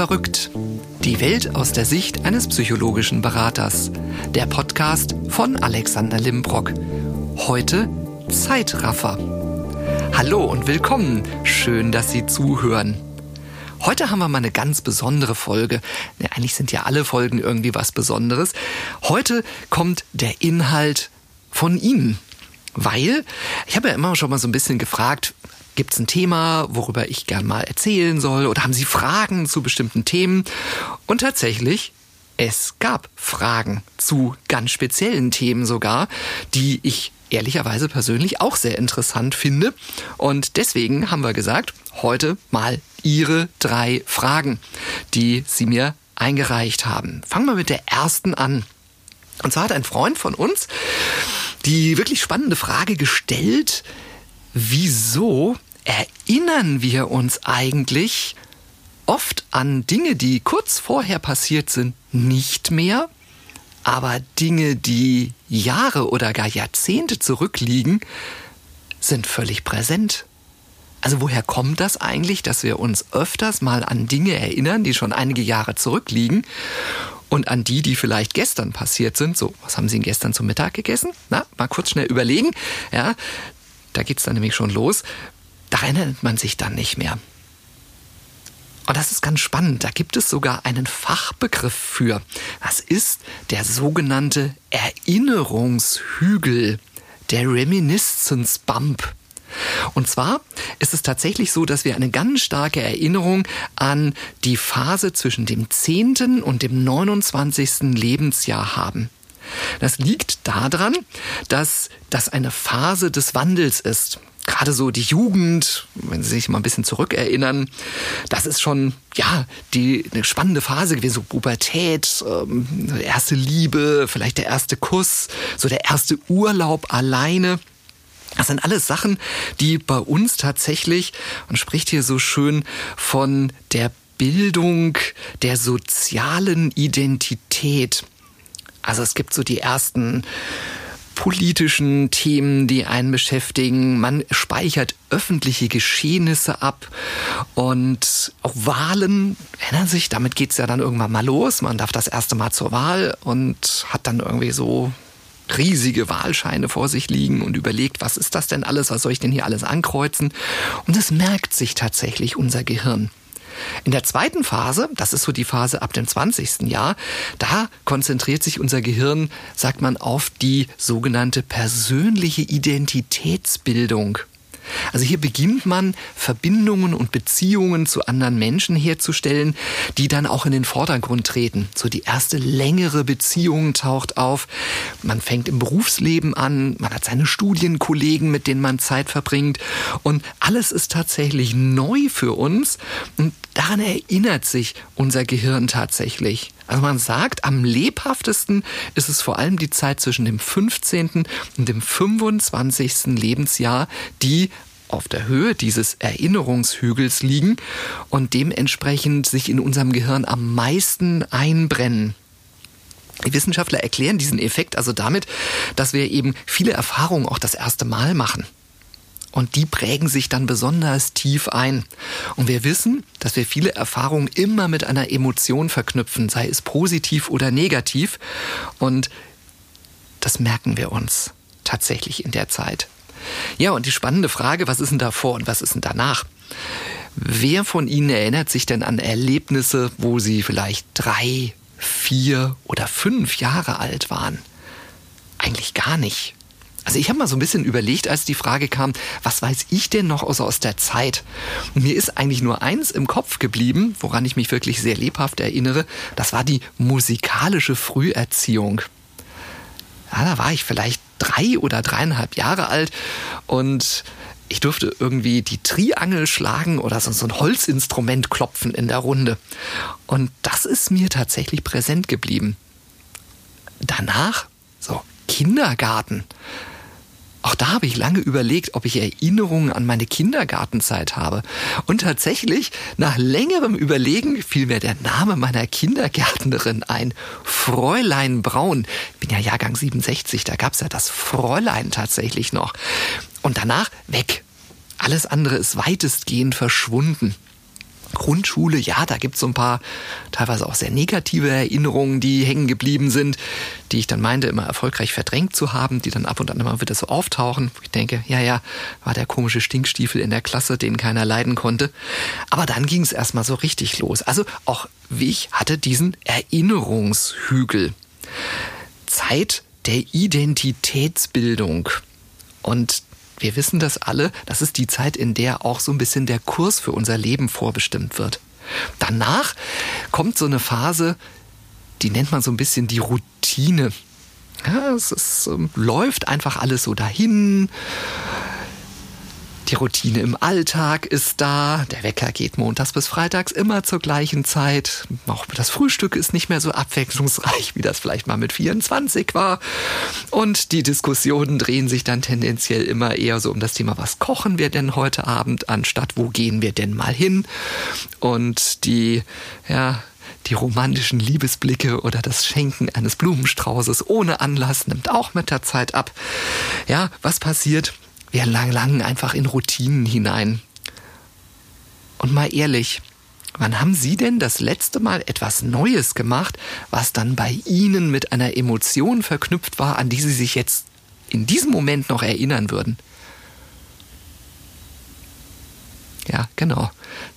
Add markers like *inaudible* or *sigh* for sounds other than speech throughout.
Verrückt. Die Welt aus der Sicht eines psychologischen Beraters. Der Podcast von Alexander Limbrock. Heute Zeitraffer. Hallo und willkommen. Schön, dass Sie zuhören. Heute haben wir mal eine ganz besondere Folge. Ja, eigentlich sind ja alle Folgen irgendwie was Besonderes. Heute kommt der Inhalt von Ihnen. Weil ich habe ja immer schon mal so ein bisschen gefragt, Gibt es ein Thema, worüber ich gern mal erzählen soll? Oder haben Sie Fragen zu bestimmten Themen? Und tatsächlich, es gab Fragen zu ganz speziellen Themen sogar, die ich ehrlicherweise persönlich auch sehr interessant finde. Und deswegen haben wir gesagt, heute mal Ihre drei Fragen, die Sie mir eingereicht haben. Fangen wir mit der ersten an. Und zwar hat ein Freund von uns die wirklich spannende Frage gestellt, wieso erinnern wir uns eigentlich oft an Dinge, die kurz vorher passiert sind, nicht mehr, aber Dinge, die Jahre oder gar Jahrzehnte zurückliegen, sind völlig präsent. Also woher kommt das eigentlich, dass wir uns öfters mal an Dinge erinnern, die schon einige Jahre zurückliegen und an die, die vielleicht gestern passiert sind? So, was haben Sie denn gestern zum Mittag gegessen? Na, mal kurz schnell überlegen. Ja, da geht's dann nämlich schon los. Da erinnert man sich dann nicht mehr. Und das ist ganz spannend. Da gibt es sogar einen Fachbegriff für. Das ist der sogenannte Erinnerungshügel, der Reminiscence Bump. Und zwar ist es tatsächlich so, dass wir eine ganz starke Erinnerung an die Phase zwischen dem 10. und dem 29. Lebensjahr haben. Das liegt daran, dass das eine Phase des Wandels ist gerade so die Jugend, wenn Sie sich mal ein bisschen zurückerinnern, das ist schon ja die eine spannende Phase gewesen, so Pubertät, ähm, erste Liebe, vielleicht der erste Kuss, so der erste Urlaub alleine. Das sind alles Sachen, die bei uns tatsächlich, man spricht hier so schön von der Bildung der sozialen Identität. Also es gibt so die ersten politischen Themen, die einen beschäftigen. Man speichert öffentliche Geschehnisse ab und auch Wahlen ändern sich. Damit geht es ja dann irgendwann mal los. Man darf das erste Mal zur Wahl und hat dann irgendwie so riesige Wahlscheine vor sich liegen und überlegt, was ist das denn alles, was soll ich denn hier alles ankreuzen? Und es merkt sich tatsächlich unser Gehirn. In der zweiten Phase, das ist so die Phase ab dem 20. Jahr, da konzentriert sich unser Gehirn, sagt man, auf die sogenannte persönliche Identitätsbildung. Also hier beginnt man Verbindungen und Beziehungen zu anderen Menschen herzustellen, die dann auch in den Vordergrund treten. So die erste längere Beziehung taucht auf. Man fängt im Berufsleben an, man hat seine Studienkollegen, mit denen man Zeit verbringt und alles ist tatsächlich neu für uns und daran erinnert sich unser Gehirn tatsächlich. Also man sagt, am lebhaftesten ist es vor allem die Zeit zwischen dem 15. und dem 25. Lebensjahr, die auf der Höhe dieses Erinnerungshügels liegen und dementsprechend sich in unserem Gehirn am meisten einbrennen. Die Wissenschaftler erklären diesen Effekt also damit, dass wir eben viele Erfahrungen auch das erste Mal machen. Und die prägen sich dann besonders tief ein. Und wir wissen, dass wir viele Erfahrungen immer mit einer Emotion verknüpfen, sei es positiv oder negativ. Und das merken wir uns tatsächlich in der Zeit. Ja, und die spannende Frage, was ist denn davor und was ist denn danach? Wer von Ihnen erinnert sich denn an Erlebnisse, wo Sie vielleicht drei, vier oder fünf Jahre alt waren? Eigentlich gar nicht. Also ich habe mal so ein bisschen überlegt, als die Frage kam, was weiß ich denn noch außer aus der Zeit? Und mir ist eigentlich nur eins im Kopf geblieben, woran ich mich wirklich sehr lebhaft erinnere, das war die musikalische Früherziehung. Ja, da war ich vielleicht drei oder dreieinhalb Jahre alt und ich durfte irgendwie die Triangel schlagen oder so, so ein Holzinstrument klopfen in der Runde. Und das ist mir tatsächlich präsent geblieben. Danach, so Kindergarten. Auch da habe ich lange überlegt, ob ich Erinnerungen an meine Kindergartenzeit habe. Und tatsächlich, nach längerem Überlegen fiel mir der Name meiner Kindergärtnerin ein. Fräulein Braun. Bin ja Jahrgang 67, da gab es ja das Fräulein tatsächlich noch. Und danach weg. Alles andere ist weitestgehend verschwunden. Grundschule, ja, da gibt es so ein paar teilweise auch sehr negative Erinnerungen, die hängen geblieben sind, die ich dann meinte, immer erfolgreich verdrängt zu haben, die dann ab und an immer wieder so auftauchen. Ich denke, ja, ja, war der komische Stinkstiefel in der Klasse, den keiner leiden konnte. Aber dann ging es erstmal so richtig los. Also auch ich hatte diesen Erinnerungshügel. Zeit der Identitätsbildung. Und wir wissen das alle, das ist die Zeit, in der auch so ein bisschen der Kurs für unser Leben vorbestimmt wird. Danach kommt so eine Phase, die nennt man so ein bisschen die Routine. Ja, es ist, ähm, läuft einfach alles so dahin. Die Routine im Alltag ist da. Der Wecker geht montags bis freitags immer zur gleichen Zeit. Auch das Frühstück ist nicht mehr so abwechslungsreich, wie das vielleicht mal mit 24 war. Und die Diskussionen drehen sich dann tendenziell immer eher so um das Thema, was kochen wir denn heute Abend, anstatt wo gehen wir denn mal hin. Und die, ja, die romantischen Liebesblicke oder das Schenken eines Blumenstraußes ohne Anlass nimmt auch mit der Zeit ab. Ja, was passiert? Wir langen einfach in Routinen hinein. Und mal ehrlich, wann haben Sie denn das letzte Mal etwas Neues gemacht, was dann bei Ihnen mit einer Emotion verknüpft war, an die Sie sich jetzt in diesem Moment noch erinnern würden? Ja, genau.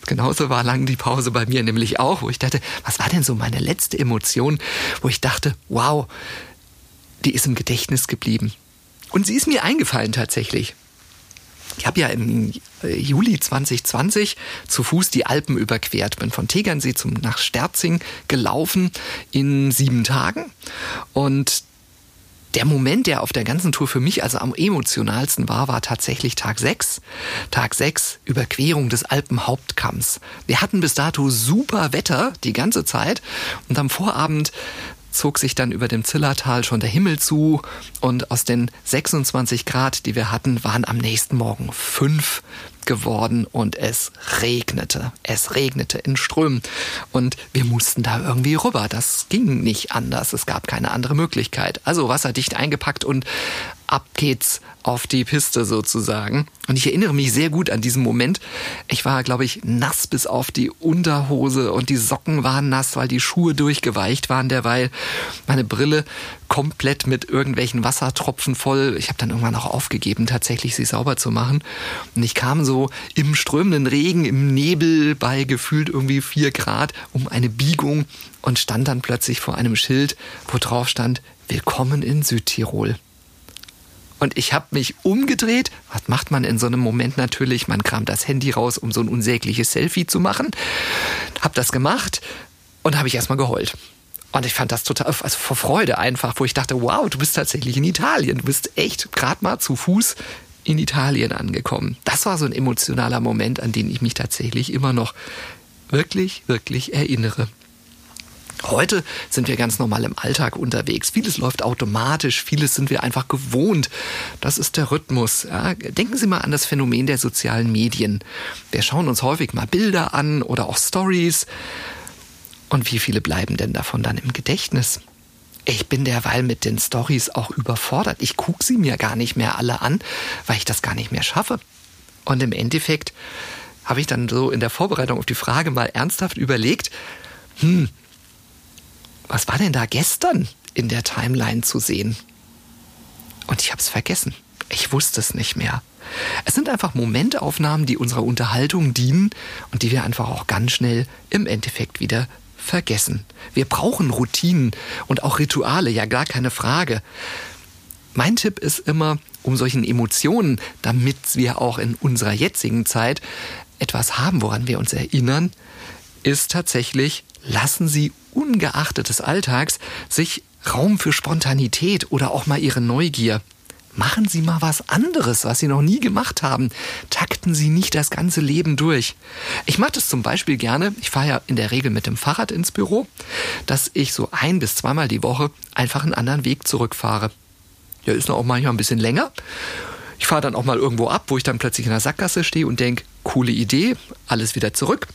Genauso war lang die Pause bei mir nämlich auch, wo ich dachte, was war denn so meine letzte Emotion, wo ich dachte, wow, die ist im Gedächtnis geblieben. Und sie ist mir eingefallen tatsächlich. Ich habe ja im Juli 2020 zu Fuß die Alpen überquert, bin von Tegernsee zum nach Sterzing gelaufen in sieben Tagen und der Moment, der auf der ganzen Tour für mich also am emotionalsten war, war tatsächlich Tag 6. Tag 6, Überquerung des Alpenhauptkamms. Wir hatten bis dato super Wetter die ganze Zeit und am Vorabend zog sich dann über dem Zillertal schon der Himmel zu und aus den 26 Grad, die wir hatten, waren am nächsten Morgen fünf geworden und es regnete. Es regnete in Strömen und wir mussten da irgendwie rüber. Das ging nicht anders. Es gab keine andere Möglichkeit. Also wasserdicht eingepackt und ab geht's auf die Piste sozusagen. Und ich erinnere mich sehr gut an diesen Moment. Ich war, glaube ich, nass bis auf die Unterhose und die Socken waren nass, weil die Schuhe durchgeweicht waren derweil. Meine Brille komplett mit irgendwelchen Wassertropfen voll. Ich habe dann irgendwann auch aufgegeben, tatsächlich sie sauber zu machen. Und ich kam so im strömenden Regen, im Nebel bei gefühlt irgendwie vier Grad um eine Biegung und stand dann plötzlich vor einem Schild, wo drauf stand, Willkommen in Südtirol. Und ich habe mich umgedreht. Was macht man in so einem Moment natürlich? Man kramt das Handy raus, um so ein unsägliches Selfie zu machen. Hab das gemacht und habe ich erstmal geheult. Und ich fand das total, also vor Freude einfach, wo ich dachte, wow, du bist tatsächlich in Italien. Du bist echt gerade mal zu Fuß in Italien angekommen. Das war so ein emotionaler Moment, an den ich mich tatsächlich immer noch wirklich, wirklich erinnere. Heute sind wir ganz normal im Alltag unterwegs. Vieles läuft automatisch, vieles sind wir einfach gewohnt. Das ist der Rhythmus. Ja, denken Sie mal an das Phänomen der sozialen Medien. Wir schauen uns häufig mal Bilder an oder auch Stories. Und wie viele bleiben denn davon dann im Gedächtnis? Ich bin derweil mit den Stories auch überfordert. Ich gucke sie mir gar nicht mehr alle an, weil ich das gar nicht mehr schaffe. Und im Endeffekt habe ich dann so in der Vorbereitung auf die Frage mal ernsthaft überlegt, hm, was war denn da gestern in der Timeline zu sehen? Und ich habe es vergessen. Ich wusste es nicht mehr. Es sind einfach Momentaufnahmen, die unserer Unterhaltung dienen und die wir einfach auch ganz schnell im Endeffekt wieder vergessen. Wir brauchen Routinen und auch Rituale, ja gar keine Frage. Mein Tipp ist immer, um solchen Emotionen, damit wir auch in unserer jetzigen Zeit etwas haben, woran wir uns erinnern, ist tatsächlich, lassen Sie ungeachtet des Alltags sich Raum für Spontanität oder auch mal Ihre Neugier. Machen Sie mal was anderes, was Sie noch nie gemacht haben. Takten Sie nicht das ganze Leben durch. Ich mache das zum Beispiel gerne, ich fahre ja in der Regel mit dem Fahrrad ins Büro, dass ich so ein bis zweimal die Woche einfach einen anderen Weg zurückfahre. Ja, ist noch auch manchmal ein bisschen länger. Ich fahre dann auch mal irgendwo ab, wo ich dann plötzlich in der Sackgasse stehe und denke, coole Idee, alles wieder zurück.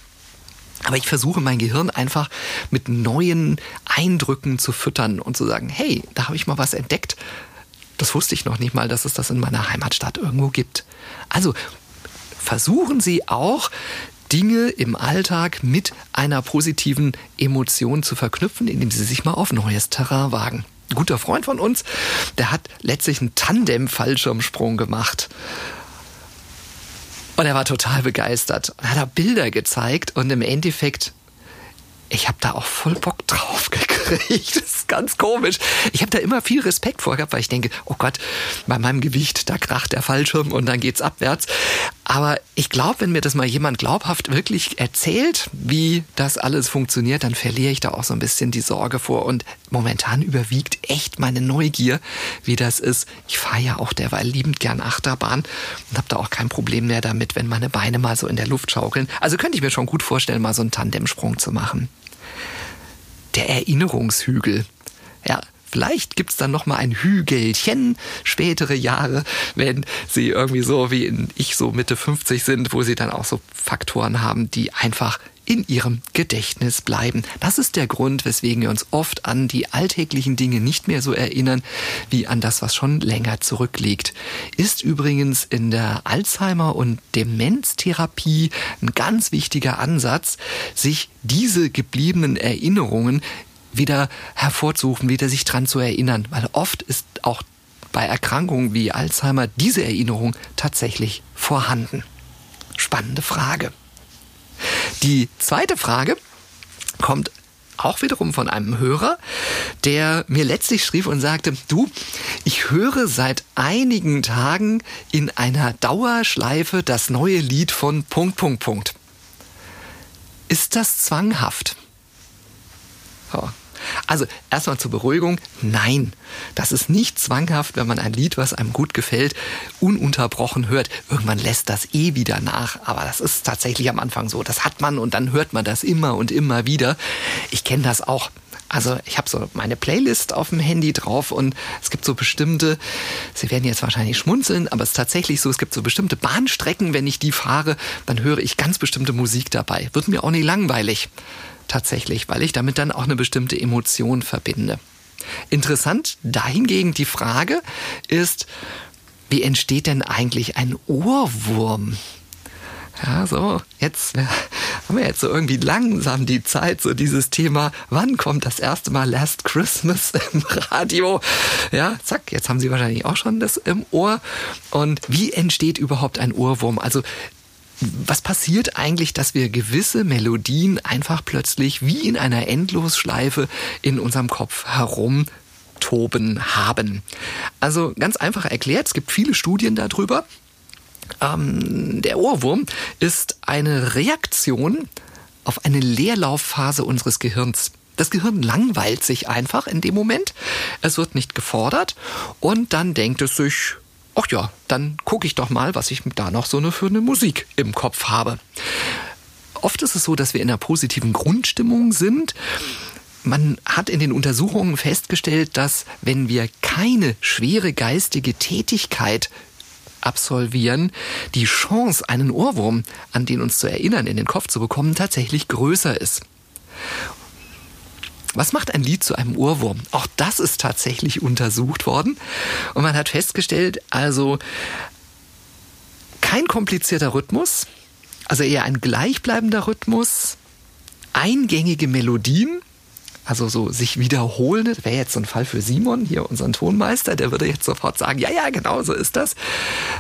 Aber ich versuche mein Gehirn einfach mit neuen Eindrücken zu füttern und zu sagen, hey, da habe ich mal was entdeckt. Das wusste ich noch nicht mal, dass es das in meiner Heimatstadt irgendwo gibt. Also versuchen Sie auch Dinge im Alltag mit einer positiven Emotion zu verknüpfen, indem sie sich mal auf neues Terrain wagen. Ein guter Freund von uns, der hat letztlich einen Tandem-Fallschirmsprung gemacht. Und er war total begeistert. Er hat da Bilder gezeigt und im Endeffekt ich habe da auch voll Bock drauf gekriegt. Das ist ganz komisch. Ich habe da immer viel Respekt vor gehabt, weil ich denke, oh Gott, bei meinem Gewicht, da kracht der Fallschirm und dann geht's abwärts. Aber ich glaube, wenn mir das mal jemand glaubhaft wirklich erzählt, wie das alles funktioniert, dann verliere ich da auch so ein bisschen die Sorge vor. Und momentan überwiegt echt meine Neugier, wie das ist. Ich fahre ja auch derweil liebend gern Achterbahn und habe da auch kein Problem mehr damit, wenn meine Beine mal so in der Luft schaukeln. Also könnte ich mir schon gut vorstellen, mal so einen Tandemsprung zu machen der Erinnerungshügel. Ja, Vielleicht gibt es dann noch mal ein Hügelchen spätere Jahre, wenn sie irgendwie so wie ich so Mitte 50 sind, wo sie dann auch so Faktoren haben, die einfach in ihrem Gedächtnis bleiben. Das ist der Grund, weswegen wir uns oft an die alltäglichen Dinge nicht mehr so erinnern, wie an das, was schon länger zurückliegt. Ist übrigens in der Alzheimer- und Demenztherapie ein ganz wichtiger Ansatz, sich diese gebliebenen Erinnerungen wieder hervorzurufen, wieder sich dran zu erinnern, weil oft ist auch bei Erkrankungen wie Alzheimer diese Erinnerung tatsächlich vorhanden. Spannende Frage. Die zweite Frage kommt auch wiederum von einem Hörer, der mir letztlich schrieb und sagte, du, ich höre seit einigen Tagen in einer Dauerschleife das neue Lied von Punkt, Punkt, Punkt. Ist das zwanghaft? Oh, also erstmal zur Beruhigung, nein, das ist nicht zwanghaft, wenn man ein Lied, was einem gut gefällt, ununterbrochen hört. Irgendwann lässt das eh wieder nach, aber das ist tatsächlich am Anfang so. Das hat man und dann hört man das immer und immer wieder. Ich kenne das auch. Also ich habe so meine Playlist auf dem Handy drauf und es gibt so bestimmte, Sie werden jetzt wahrscheinlich schmunzeln, aber es ist tatsächlich so, es gibt so bestimmte Bahnstrecken, wenn ich die fahre, dann höre ich ganz bestimmte Musik dabei. Wird mir auch nie langweilig tatsächlich, weil ich damit dann auch eine bestimmte Emotion verbinde. Interessant dahingegen die Frage ist, wie entsteht denn eigentlich ein Ohrwurm? Ja, so, jetzt haben wir jetzt so irgendwie langsam die Zeit, so dieses Thema, wann kommt das erste Mal Last Christmas *laughs* im Radio? Ja, zack, jetzt haben Sie wahrscheinlich auch schon das im Ohr. Und wie entsteht überhaupt ein Ohrwurm? Also was passiert eigentlich, dass wir gewisse Melodien einfach plötzlich wie in einer Endlosschleife in unserem Kopf herum toben haben. Also ganz einfach erklärt, es gibt viele Studien darüber. Ähm, der Ohrwurm ist eine Reaktion auf eine Leerlaufphase unseres Gehirns. Das Gehirn langweilt sich einfach in dem Moment. Es wird nicht gefordert und dann denkt es sich, ach ja, dann gucke ich doch mal, was ich da noch so eine, für eine Musik im Kopf habe. Oft ist es so, dass wir in einer positiven Grundstimmung sind. Man hat in den Untersuchungen festgestellt, dass wenn wir keine schwere geistige Tätigkeit absolvieren, die Chance, einen Ohrwurm, an den uns zu erinnern, in den Kopf zu bekommen, tatsächlich größer ist. Was macht ein Lied zu einem Ohrwurm? Auch das ist tatsächlich untersucht worden. Und man hat festgestellt, also kein komplizierter Rhythmus, also eher ein gleichbleibender Rhythmus, eingängige Melodien, also so sich wiederholen, das wäre jetzt so ein Fall für Simon, hier unseren Tonmeister, der würde jetzt sofort sagen, ja, ja, genau so ist das.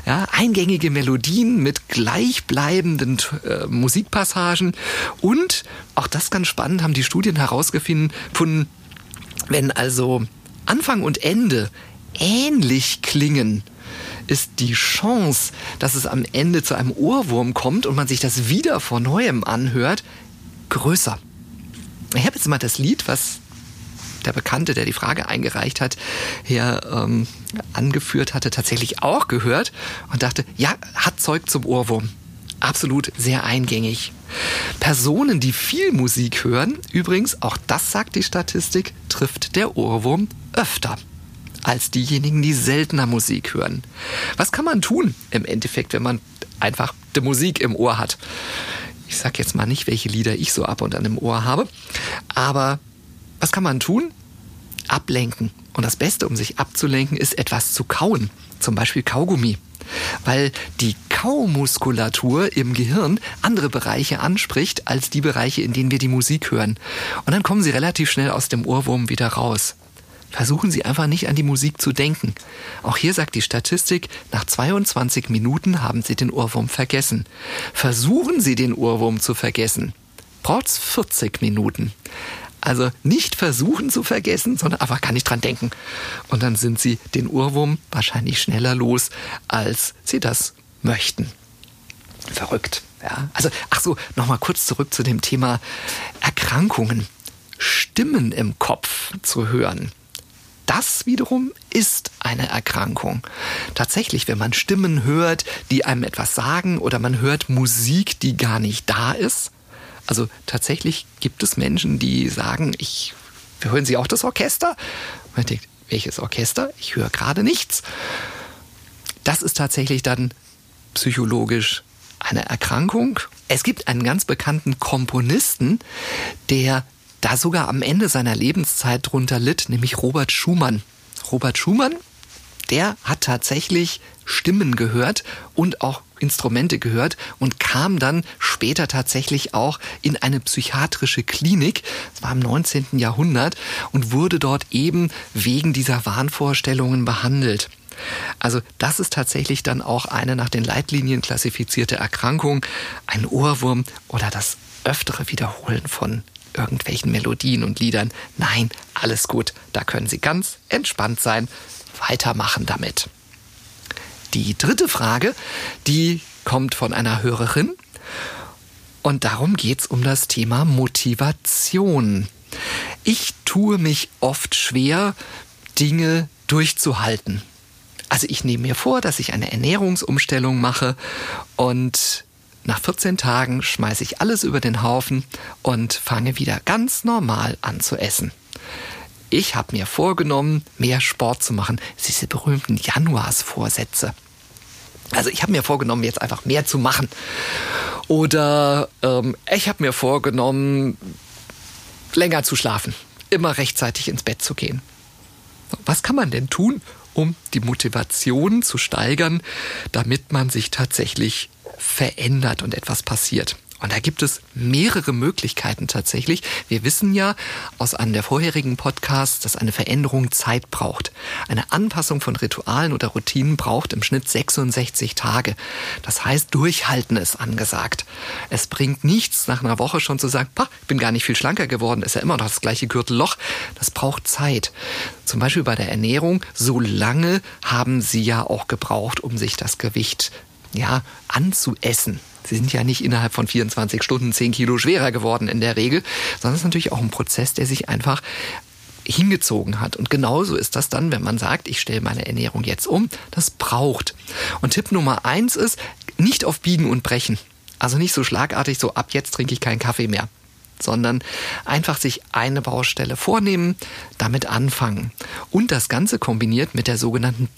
Ja, eingängige Melodien mit gleichbleibenden äh, Musikpassagen und, auch das ganz spannend, haben die Studien herausgefunden, wenn also Anfang und Ende ähnlich klingen, ist die Chance, dass es am Ende zu einem Ohrwurm kommt und man sich das wieder von neuem anhört, größer. Ich habe jetzt mal das Lied, was der Bekannte, der die Frage eingereicht hat, hier ähm, angeführt hatte, tatsächlich auch gehört und dachte, ja, hat Zeug zum Ohrwurm. Absolut sehr eingängig. Personen, die viel Musik hören, übrigens, auch das sagt die Statistik, trifft der Ohrwurm öfter als diejenigen, die seltener Musik hören. Was kann man tun im Endeffekt, wenn man einfach die Musik im Ohr hat? Ich sag jetzt mal nicht, welche Lieder ich so ab und an im Ohr habe. Aber was kann man tun? Ablenken. Und das Beste, um sich abzulenken, ist etwas zu kauen. zum Beispiel Kaugummi weil die Kaumuskulatur im Gehirn andere Bereiche anspricht als die Bereiche, in denen wir die Musik hören. Und dann kommen sie relativ schnell aus dem Ohrwurm wieder raus. Versuchen Sie einfach nicht an die Musik zu denken. Auch hier sagt die Statistik, nach 22 Minuten haben Sie den Ohrwurm vergessen. Versuchen Sie den Ohrwurm zu vergessen. Braucht's 40 Minuten. Also nicht versuchen zu vergessen, sondern einfach gar nicht dran denken. Und dann sind sie den Urwurm wahrscheinlich schneller los, als sie das möchten. Verrückt. Ja, also, ach so, nochmal kurz zurück zu dem Thema Erkrankungen. Stimmen im Kopf zu hören. Das wiederum ist eine Erkrankung. Tatsächlich, wenn man Stimmen hört, die einem etwas sagen oder man hört Musik, die gar nicht da ist, also tatsächlich gibt es Menschen, die sagen, ich, hören Sie auch das Orchester? Man denkt, welches Orchester? Ich höre gerade nichts. Das ist tatsächlich dann psychologisch eine Erkrankung. Es gibt einen ganz bekannten Komponisten, der da sogar am Ende seiner Lebenszeit drunter litt, nämlich Robert Schumann. Robert Schumann, der hat tatsächlich Stimmen gehört und auch Instrumente gehört und kam dann später tatsächlich auch in eine psychiatrische Klinik, das war im 19. Jahrhundert, und wurde dort eben wegen dieser Wahnvorstellungen behandelt. Also das ist tatsächlich dann auch eine nach den Leitlinien klassifizierte Erkrankung, ein Ohrwurm oder das öftere Wiederholen von irgendwelchen Melodien und Liedern. Nein, alles gut, da können Sie ganz entspannt sein, weitermachen damit. Die dritte Frage, die kommt von einer Hörerin. Und darum geht es um das Thema Motivation. Ich tue mich oft schwer, Dinge durchzuhalten. Also ich nehme mir vor, dass ich eine Ernährungsumstellung mache und nach 14 Tagen schmeiße ich alles über den Haufen und fange wieder ganz normal an zu essen ich habe mir vorgenommen, mehr Sport zu machen. Diese berühmten Januarsvorsätze. Also ich habe mir vorgenommen, jetzt einfach mehr zu machen. Oder ähm, ich habe mir vorgenommen, länger zu schlafen, immer rechtzeitig ins Bett zu gehen. Was kann man denn tun, um die Motivation zu steigern, damit man sich tatsächlich verändert und etwas passiert? Und da gibt es mehrere Möglichkeiten tatsächlich. Wir wissen ja aus einem der vorherigen Podcasts, dass eine Veränderung Zeit braucht. Eine Anpassung von Ritualen oder Routinen braucht im Schnitt 66 Tage. Das heißt, durchhalten ist angesagt. Es bringt nichts, nach einer Woche schon zu sagen, pah, ich bin gar nicht viel schlanker geworden, ist ja immer noch das gleiche Gürtelloch. Das braucht Zeit. Zum Beispiel bei der Ernährung, so lange haben Sie ja auch gebraucht, um sich das Gewicht ja, anzuessen. Sie sind ja nicht innerhalb von 24 Stunden 10 Kilo schwerer geworden in der Regel, sondern es ist natürlich auch ein Prozess, der sich einfach hingezogen hat. Und genauso ist das dann, wenn man sagt, ich stelle meine Ernährung jetzt um. Das braucht. Und Tipp Nummer eins ist, nicht auf Biegen und Brechen. Also nicht so schlagartig, so ab jetzt trinke ich keinen Kaffee mehr sondern einfach sich eine Baustelle vornehmen, damit anfangen und das Ganze kombiniert mit der sogenannten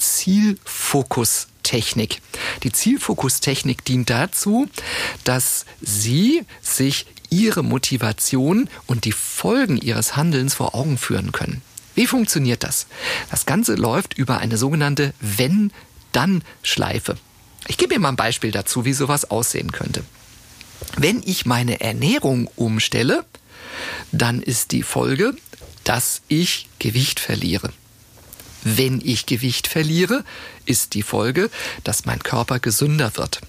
Zielfokustechnik. Die Zielfokustechnik dient dazu, dass Sie sich Ihre Motivation und die Folgen Ihres Handelns vor Augen führen können. Wie funktioniert das? Das Ganze läuft über eine sogenannte Wenn-Dann-Schleife. Ich gebe Ihnen mal ein Beispiel dazu, wie sowas aussehen könnte. Wenn ich meine Ernährung umstelle, dann ist die Folge, dass ich Gewicht verliere. Wenn ich Gewicht verliere, ist die Folge, dass mein Körper gesünder wird.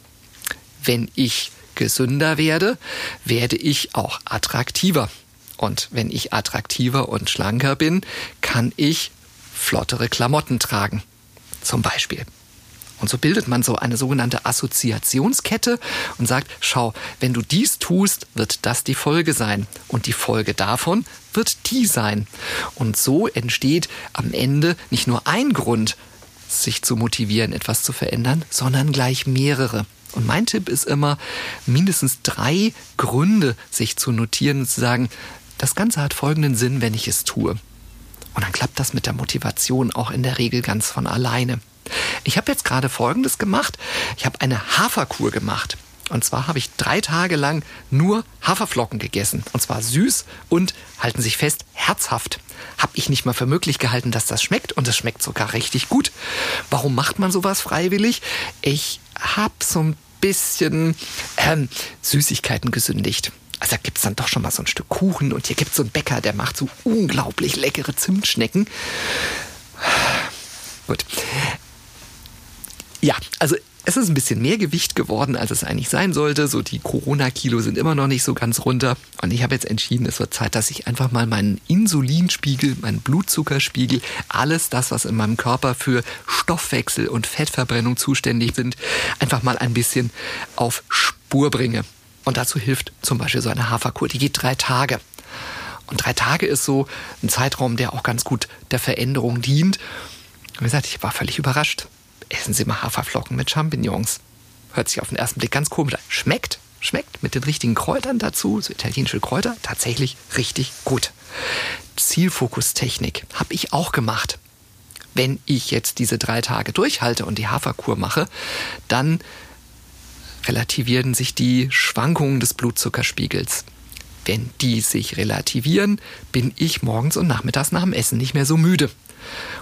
Wenn ich gesünder werde, werde ich auch attraktiver. Und wenn ich attraktiver und schlanker bin, kann ich flottere Klamotten tragen. Zum Beispiel. Und so bildet man so eine sogenannte Assoziationskette und sagt, schau, wenn du dies tust, wird das die Folge sein. Und die Folge davon wird die sein. Und so entsteht am Ende nicht nur ein Grund, sich zu motivieren, etwas zu verändern, sondern gleich mehrere. Und mein Tipp ist immer, mindestens drei Gründe sich zu notieren und zu sagen, das Ganze hat folgenden Sinn, wenn ich es tue. Und dann klappt das mit der Motivation auch in der Regel ganz von alleine. Ich habe jetzt gerade Folgendes gemacht. Ich habe eine Haferkur gemacht. Und zwar habe ich drei Tage lang nur Haferflocken gegessen. Und zwar süß und, halten sich fest, herzhaft. Habe ich nicht mal für möglich gehalten, dass das schmeckt. Und es schmeckt sogar richtig gut. Warum macht man sowas freiwillig? Ich habe so ein bisschen ähm, Süßigkeiten gesündigt. Also da gibt es dann doch schon mal so ein Stück Kuchen und hier gibt es so einen Bäcker, der macht so unglaublich leckere Zimtschnecken. Gut. Ja, also es ist ein bisschen mehr Gewicht geworden, als es eigentlich sein sollte. So die Corona-Kilo sind immer noch nicht so ganz runter. Und ich habe jetzt entschieden, es wird Zeit, dass ich einfach mal meinen Insulinspiegel, meinen Blutzuckerspiegel, alles das, was in meinem Körper für Stoffwechsel und Fettverbrennung zuständig sind, einfach mal ein bisschen auf Spur bringe. Und dazu hilft zum Beispiel so eine Haferkur. Die geht drei Tage. Und drei Tage ist so ein Zeitraum, der auch ganz gut der Veränderung dient. Wie gesagt, ich war völlig überrascht essen Sie mal Haferflocken mit Champignons. Hört sich auf den ersten Blick ganz komisch an. Schmeckt, schmeckt mit den richtigen Kräutern dazu, so italienische Kräuter, tatsächlich richtig gut. Zielfokustechnik habe ich auch gemacht. Wenn ich jetzt diese drei Tage durchhalte und die Haferkur mache, dann relativieren sich die Schwankungen des Blutzuckerspiegels. Wenn die sich relativieren, bin ich morgens und nachmittags nach dem Essen nicht mehr so müde.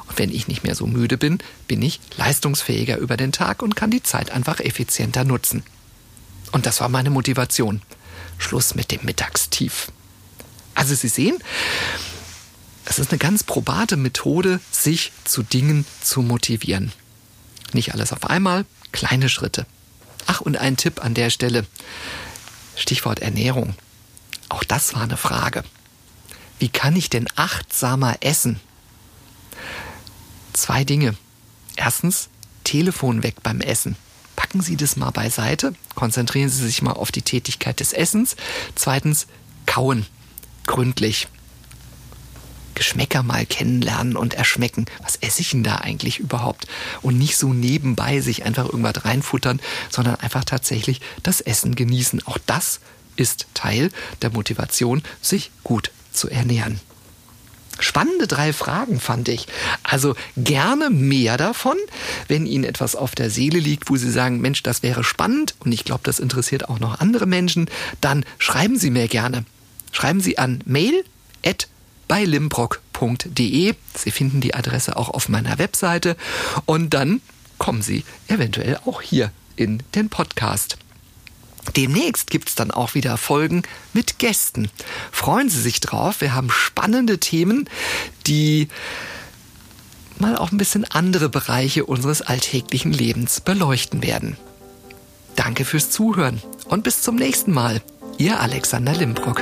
Und wenn ich nicht mehr so müde bin, bin ich leistungsfähiger über den Tag und kann die Zeit einfach effizienter nutzen. Und das war meine Motivation. Schluss mit dem Mittagstief. Also Sie sehen, es ist eine ganz probate Methode, sich zu Dingen zu motivieren. Nicht alles auf einmal, kleine Schritte. Ach, und ein Tipp an der Stelle. Stichwort Ernährung. Auch das war eine Frage. Wie kann ich denn achtsamer essen? Zwei Dinge. Erstens, Telefon weg beim Essen. Packen Sie das mal beiseite, konzentrieren Sie sich mal auf die Tätigkeit des Essens. Zweitens, kauen. Gründlich. Geschmäcker mal kennenlernen und erschmecken. Was esse ich denn da eigentlich überhaupt? Und nicht so nebenbei sich einfach irgendwas reinfuttern, sondern einfach tatsächlich das Essen genießen. Auch das ist Teil der Motivation, sich gut zu ernähren. Spannende drei Fragen fand ich. Also gerne mehr davon, wenn Ihnen etwas auf der Seele liegt, wo Sie sagen, Mensch, das wäre spannend und ich glaube, das interessiert auch noch andere Menschen, dann schreiben Sie mir gerne. Schreiben Sie an mail at bei. Sie finden die Adresse auch auf meiner Webseite und dann kommen Sie eventuell auch hier in den Podcast. Demnächst gibt es dann auch wieder Folgen mit Gästen. Freuen Sie sich drauf. Wir haben spannende Themen, die mal auch ein bisschen andere Bereiche unseres alltäglichen Lebens beleuchten werden. Danke fürs Zuhören und bis zum nächsten Mal. Ihr Alexander Limbrock.